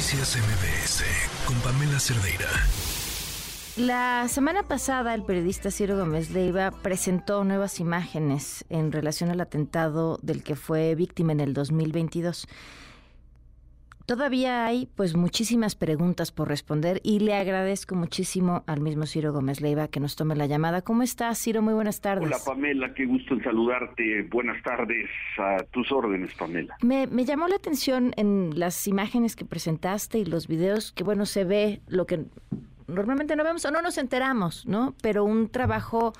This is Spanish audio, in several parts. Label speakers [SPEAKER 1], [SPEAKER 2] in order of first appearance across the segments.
[SPEAKER 1] Noticias MBS con Pamela Cerdeira.
[SPEAKER 2] La semana pasada el periodista Ciro Gómez Leiva presentó nuevas imágenes en relación al atentado del que fue víctima en el 2022. Todavía hay pues muchísimas preguntas por responder y le agradezco muchísimo al mismo Ciro Gómez Leiva que nos tome la llamada. ¿Cómo estás, Ciro? Muy buenas tardes.
[SPEAKER 3] Hola, Pamela, qué gusto en saludarte. Buenas tardes a tus órdenes, Pamela.
[SPEAKER 2] Me, me llamó la atención en las imágenes que presentaste y los videos que, bueno, se ve lo que normalmente no vemos o no nos enteramos, ¿no? Pero un trabajo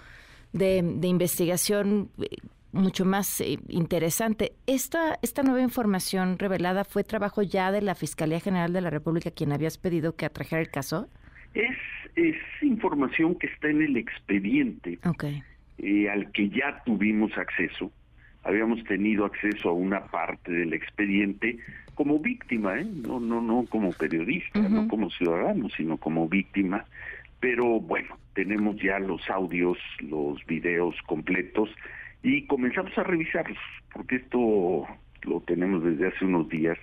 [SPEAKER 2] de, de investigación eh, mucho más eh, interesante. Esta, esta nueva información revelada fue trabajo ya de la Fiscalía General de la República, quien habías pedido que atrajera el caso.
[SPEAKER 3] Es, es información que está en el expediente eh, al que ya tuvimos acceso. Habíamos tenido acceso a una parte del expediente como víctima, ¿eh? no, no, no como periodista, no como ciudadano, sino como víctima. Pero bueno, tenemos ya los audios, los videos completos y comenzamos a revisarlos, porque esto lo tenemos desde hace unos días.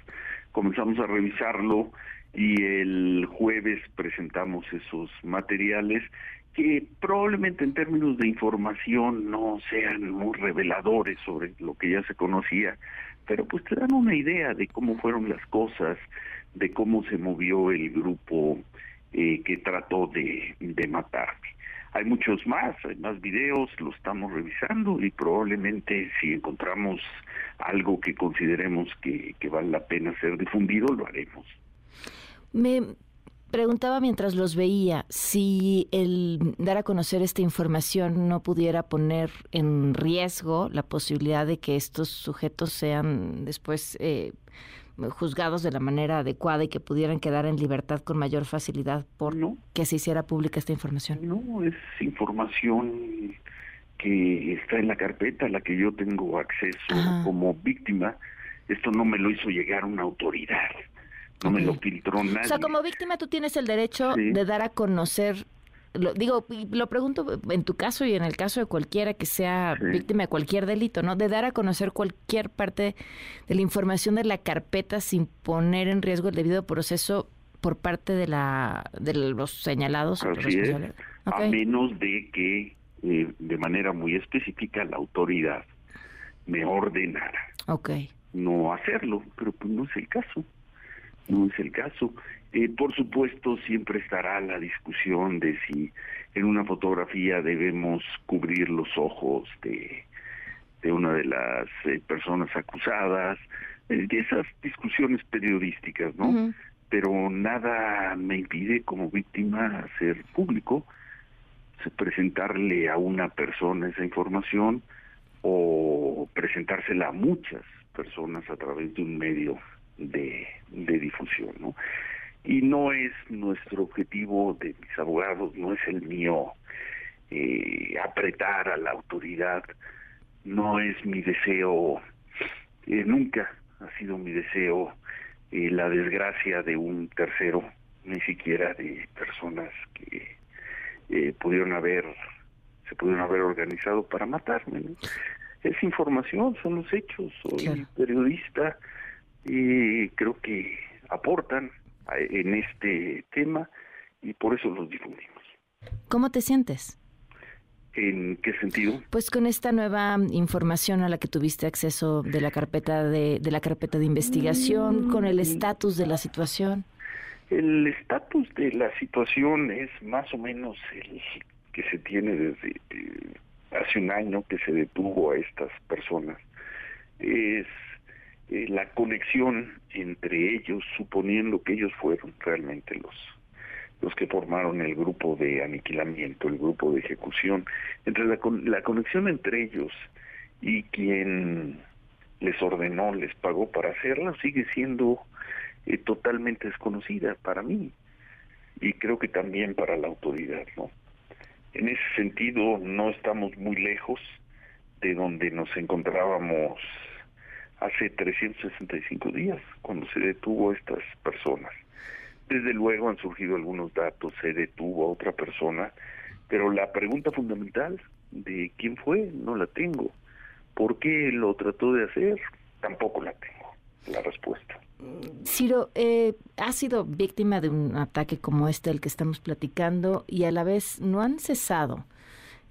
[SPEAKER 3] Comenzamos a revisarlo y el jueves presentamos esos materiales que probablemente en términos de información no sean muy reveladores sobre lo que ya se conocía, pero pues te dan una idea de cómo fueron las cosas, de cómo se movió el grupo eh, que trató de, de matarme. Hay muchos más, hay más videos, lo estamos revisando y probablemente si encontramos algo que consideremos que, vale la pena ser difundido, lo haremos.
[SPEAKER 2] Me preguntaba mientras los veía si el dar a conocer esta información no pudiera poner en riesgo la posibilidad de que estos sujetos sean después eh, juzgados de la manera adecuada y que pudieran quedar en libertad con mayor facilidad por que se hiciera pública esta información?
[SPEAKER 3] No, es información que está en la carpeta a la que yo tengo acceso como víctima. Esto no me lo hizo llegar una autoridad, no me lo filtró nadie. O
[SPEAKER 2] sea, como víctima tú tienes el derecho de dar a conocer lo, digo, lo pregunto en tu caso y en el caso de cualquiera que sea víctima de cualquier delito, ¿no? De dar a conocer cualquier parte de la información de la carpeta sin poner en riesgo el debido proceso por parte de la de los señalados.
[SPEAKER 3] Así es, a menos de que eh, de manera muy específica la autoridad me ordenara
[SPEAKER 2] okay.
[SPEAKER 3] no hacerlo, pero pues no es el caso, no es el caso. Eh, por supuesto, siempre estará la discusión de si en una fotografía debemos cubrir los ojos de, de una de las eh, personas acusadas, eh, esas discusiones periodísticas, ¿no? Pero nada me impide como víctima hacer público, presentarle a una persona esa información o presentársela a muchas personas a través de un medio de, de difusión, ¿no? Y no es nuestro objetivo de mis abogados, no es el mío eh, apretar a la autoridad, no es mi deseo, eh, nunca ha sido mi deseo eh, la desgracia de un tercero, ni siquiera de personas que pudieron haber, se pudieron haber organizado para matarme. Es información, son los hechos, soy periodista y creo que aportan en este tema y por eso los difundimos.
[SPEAKER 2] ¿Cómo te sientes?
[SPEAKER 3] ¿En qué sentido?
[SPEAKER 2] Pues con esta nueva información a la que tuviste acceso de la carpeta de, de la carpeta de investigación, con el estatus de la situación.
[SPEAKER 3] El estatus de la situación es más o menos el que se tiene desde eh, hace un año que se detuvo a estas personas. Es eh, la conexión entre ellos, suponiendo que ellos fueron realmente los los que formaron el grupo de aniquilamiento, el grupo de ejecución, entre la, la conexión entre ellos y quien les ordenó, les pagó para hacerlo, sigue siendo eh, totalmente desconocida para mí y creo que también para la autoridad, ¿no? En ese sentido no estamos muy lejos de donde nos encontrábamos hace 365 días, cuando se detuvo a estas personas. Desde luego han surgido algunos datos, se detuvo a otra persona, pero la pregunta fundamental de quién fue no la tengo. ¿Por qué lo trató de hacer? Tampoco la tengo, la respuesta.
[SPEAKER 2] Ciro, eh, ha sido víctima de un ataque como este, el que estamos platicando, y a la vez no han cesado.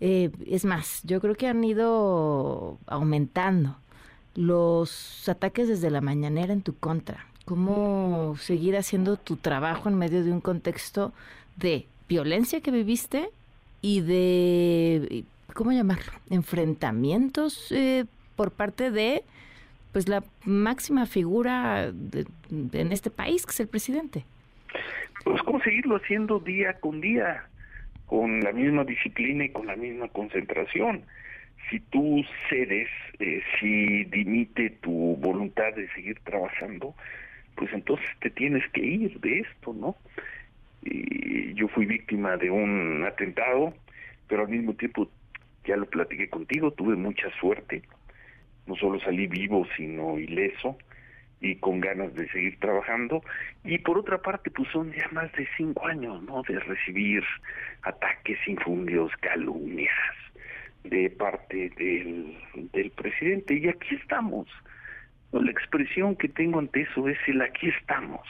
[SPEAKER 2] Eh, es más, yo creo que han ido aumentando los ataques desde la mañanera en tu contra. ¿Cómo seguir haciendo tu trabajo en medio de un contexto de violencia que viviste y de, ¿cómo llamarlo? Enfrentamientos eh, por parte de pues la máxima figura en este país, que es el presidente.
[SPEAKER 3] Pues cómo seguirlo haciendo día con día, con la misma disciplina y con la misma concentración. Si tú cedes, eh, si dimite tu voluntad de seguir trabajando, pues entonces te tienes que ir de esto, ¿no? Y yo fui víctima de un atentado, pero al mismo tiempo, ya lo platiqué contigo, tuve mucha suerte. No solo salí vivo, sino ileso y con ganas de seguir trabajando. Y por otra parte, pues son ya más de cinco años, ¿no? De recibir ataques, infundios, calumnias de parte del, del presidente. Y aquí estamos. La expresión que tengo ante eso es el aquí estamos.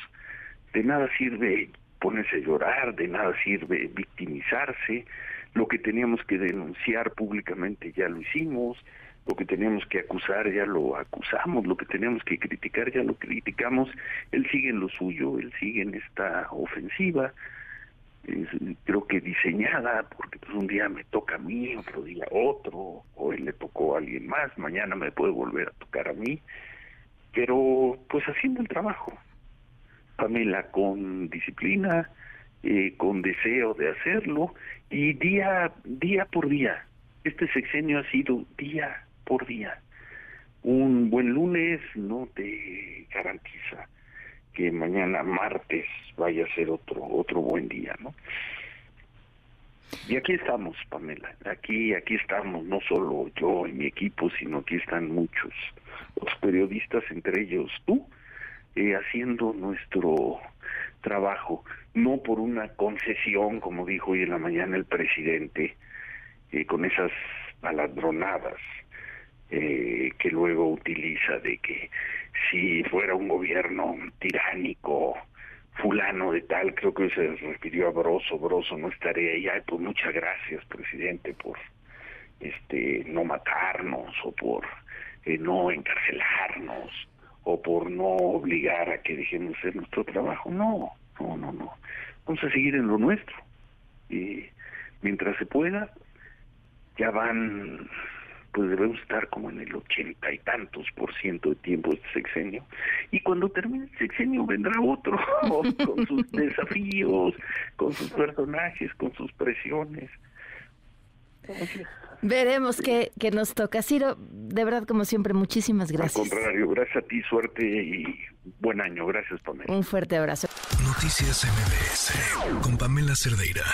[SPEAKER 3] De nada sirve ponerse a llorar, de nada sirve victimizarse. Lo que teníamos que denunciar públicamente ya lo hicimos, lo que teníamos que acusar ya lo acusamos, lo que teníamos que criticar ya lo criticamos. Él sigue en lo suyo, él sigue en esta ofensiva, creo que diseñada, porque pues un día me toca a mí, otro día otro, hoy le tocó a alguien más, mañana me puede volver a tocar a mí, pero pues haciendo el trabajo, Pamela, con disciplina, eh, con deseo de hacerlo y día, día por día. Este sexenio ha sido día por día. Un buen lunes no te garantiza que mañana martes vaya a ser otro otro buen día, ¿no? Y aquí estamos, Pamela. Aquí aquí estamos, no solo yo y mi equipo, sino aquí están muchos los periodistas, entre ellos tú, eh, haciendo nuestro trabajo, no por una concesión, como dijo hoy en la mañana el presidente, eh, con esas paladronadas eh, que luego utiliza de que si fuera un gobierno tiránico, fulano de tal, creo que se refirió a Broso, Broso no estaría ahí, Ay, pues muchas gracias, presidente, por este no matarnos o por no encarcelarnos o por no obligar a que dejemos hacer nuestro trabajo. No, no, no, no. Vamos a seguir en lo nuestro. Y mientras se pueda, ya van, pues debemos estar como en el ochenta y tantos por ciento de tiempo este sexenio. Y cuando termine el sexenio vendrá otro, con sus desafíos, con sus personajes, con sus presiones.
[SPEAKER 2] Veremos qué, nos toca. Ciro, de verdad, como siempre, muchísimas gracias.
[SPEAKER 3] Al contrario, gracias a ti, suerte y buen año. Gracias, Pamela.
[SPEAKER 2] Un fuerte abrazo.
[SPEAKER 1] Noticias MBS con Pamela Cerdeira.